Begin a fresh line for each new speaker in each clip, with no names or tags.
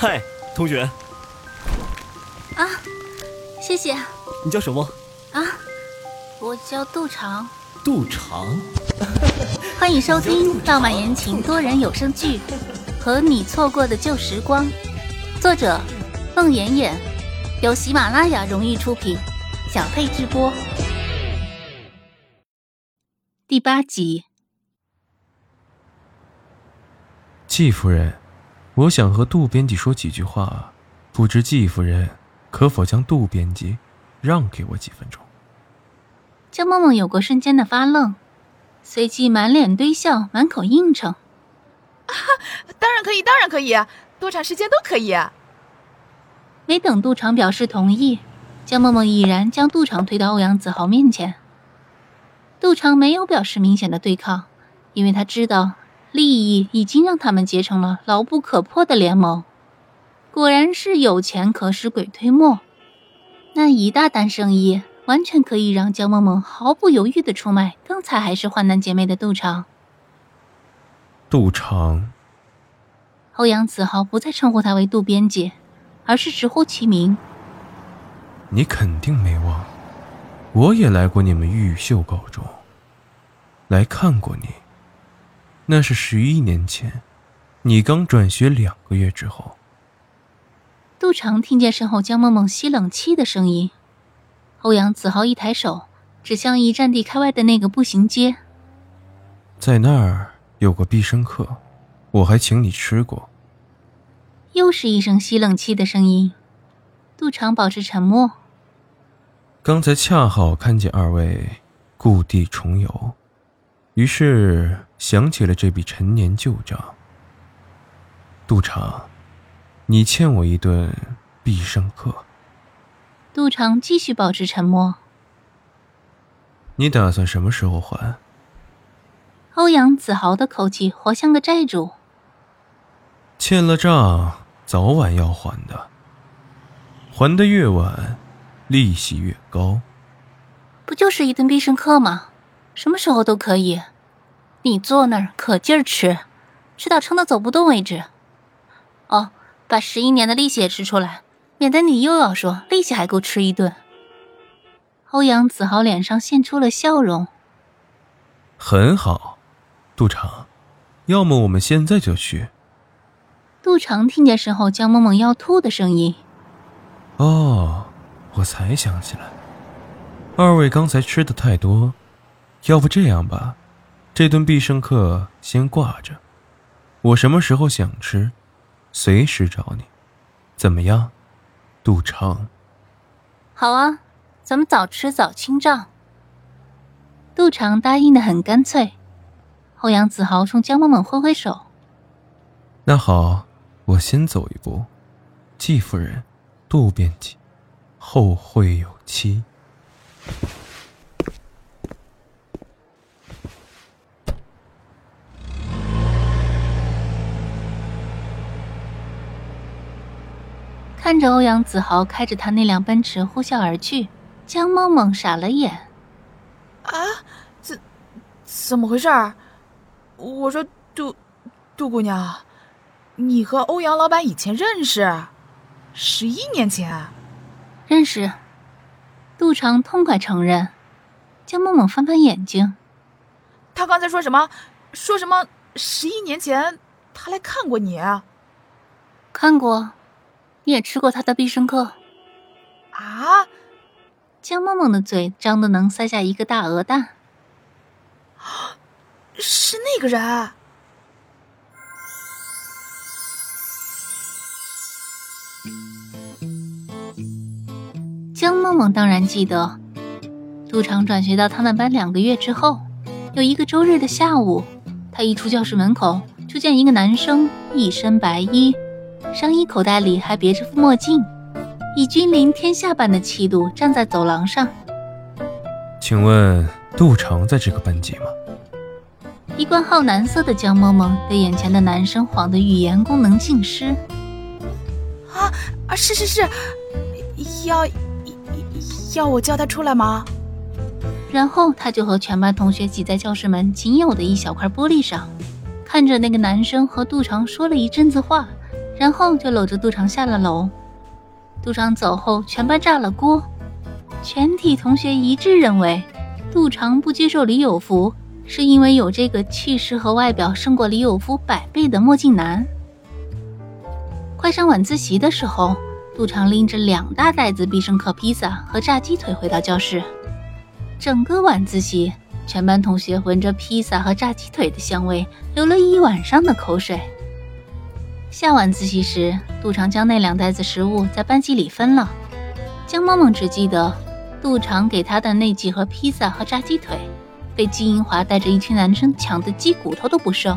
嗨，同学。
啊，谢谢。
你叫什么？
啊，我叫杜长。
杜长。
欢迎收听浪漫言情多人有声剧《和你错过的旧时光》，作者：孟妍妍，由喜马拉雅荣誉出品，小佩直播。第八集。
季夫人，我想和杜编辑说几句话，不知季夫人可否将杜编辑让给我几分钟？
江梦梦有过瞬间的发愣，随即满脸堆笑，满口应承：“
啊，当然可以，当然可以，多长时间都可以。”
没等杜长表示同意，江梦梦已然将杜长推到欧阳子豪面前。杜长没有表示明显的对抗，因为他知道。利益已经让他们结成了牢不可破的联盟。果然是有钱可使鬼推磨，那一大单生意完全可以让江萌萌毫不犹豫的出卖刚才还是患难姐妹的杜长。
杜长，
欧阳子豪不再称呼他为杜编辑，而是直呼其名。
你肯定没忘，我也来过你们玉秀高中，来看过你。那是十一年前，你刚转学两个月之后。
杜长听见身后江梦梦吸冷气的声音，欧阳子豪一抬手指向一站地开外的那个步行街，
在那儿有个必胜客，我还请你吃过。
又是一声吸冷气的声音，杜长保持沉默。
刚才恰好看见二位故地重游。于是想起了这笔陈年旧账。杜长，你欠我一顿必胜客。
杜长继续保持沉默。
你打算什么时候还？
欧阳子豪的口气活像个债主。
欠了账，早晚要还的。还的越晚，利息越高。
不就是一顿必胜客吗？什么时候都可以，你坐那儿可劲儿吃，吃到撑得走不动为止。哦，把十一年的利息也吃出来，免得你又要说利息还够吃一顿。欧阳子豪脸上现出了笑容。
很好，杜长，要么我们现在就去。
杜长听见身后江梦梦要吐的声音。
哦，我才想起来，二位刚才吃的太多。要不这样吧，这顿必胜客先挂着，我什么时候想吃，随时找你，怎么样，杜长？
好啊，咱们早吃早清账。杜长答应的很干脆。欧阳子豪冲江梦梦挥挥手。
那好，我先走一步。季夫人，杜编辑，后会有期。
看着欧阳子豪开着他那辆奔驰呼啸而去，江梦梦傻了眼。
啊，怎怎么回事儿？我说杜杜姑娘，你和欧阳老板以前认识？十一年前，
认识。杜长痛快承认。江梦梦翻翻眼睛，
他刚才说什么？说什么？十一年前他来看过你？
看过。你也吃过他的必胜客，
啊！
江梦梦的嘴张的能塞下一个大鹅蛋，
是那个人。
江梦梦当然记得，杜长转学到他们班两个月之后，有一个周日的下午，他一出教室门口，就见一个男生一身白衣。上衣口袋里还别着副墨镜，以君临天下般的气度站在走廊上。
请问杜成在这个班级吗？
一贯好男色的江萌萌被眼前的男生晃得语言功能尽失。
啊啊！是是是，要要我叫他出来吗？
然后他就和全班同学挤在教室门仅有的一小块玻璃上，看着那个男生和杜长说了一阵子话。然后就搂着杜长下了楼。杜长走后，全班炸了锅，全体同学一致认为，杜长不接受李有福，是因为有这个气势和外表胜过李有福百倍的墨镜男。快上晚自习的时候，杜长拎着两大袋子必胜客披萨和炸鸡腿回到教室，整个晚自习。全班同学闻着披萨和炸鸡腿的香味，流了一晚上的口水。下晚自习时，杜长将那两袋子食物在班级里分了。江萌萌只记得，杜长给她的那几盒披萨和炸鸡腿，被季英华带着一群男生抢的鸡骨头都不剩。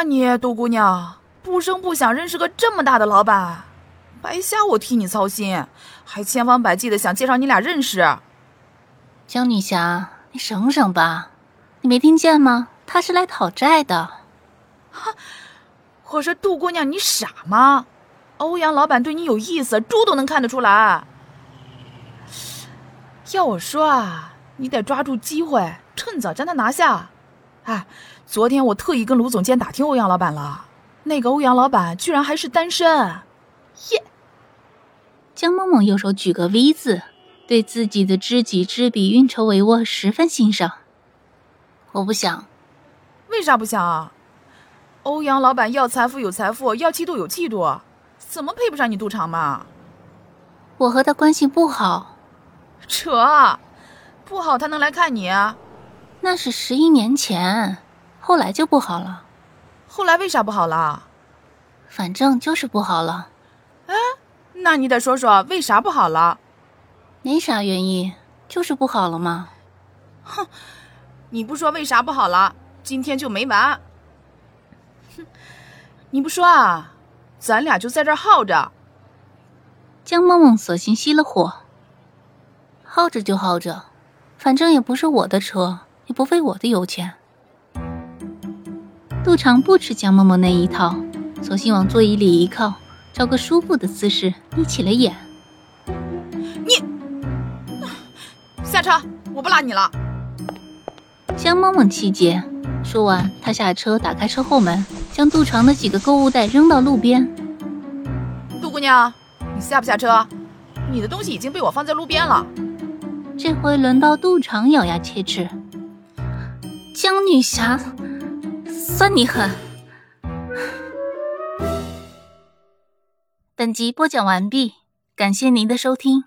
啊，你杜姑娘，不声不响认识个这么大的老板，白瞎我替你操心，还千方百计的想介绍你俩认识。
江女侠，你省省吧，你没听见吗？他是来讨债的。
哈，我说杜姑娘，你傻吗？欧阳老板对你有意思，猪都能看得出来。要我说啊，你得抓住机会，趁早将他拿下。哎。昨天我特意跟卢总监打听欧阳老板了，那个欧阳老板居然还是单身，耶！
江梦梦右手举个 V 字，对自己的知己知彼、运筹帷幄十分欣赏。我不想，
为啥不想啊？欧阳老板要财富有财富，要气度有气度，怎么配不上你杜长嘛？
我和他关系不好，
扯，不好他能来看你？
那是十一年前。后来就不好了，
后来为啥不好了？
反正就是不好了。
哎，那你得说说为啥不好了？
没啥原因，就是不好了嘛？
哼，你不说为啥不好了，今天就没完。哼，你不说啊，咱俩就在这耗着。
江梦梦索性熄了火，耗着就耗着，反正也不是我的车，也不费我的油钱。杜长不吃江嬷嬷那一套，索性往座椅里一靠，找个舒服的姿势眯起了眼。
你下车，我不拉你了。
江嬷嬷气结，说完，她下车，打开车后门，将杜长的几个购物袋扔到路边。
杜姑娘，你下不下车？你的东西已经被我放在路边了。
这回轮到杜长咬牙切齿。江女侠。算你狠！本集播讲完毕，感谢您的收听。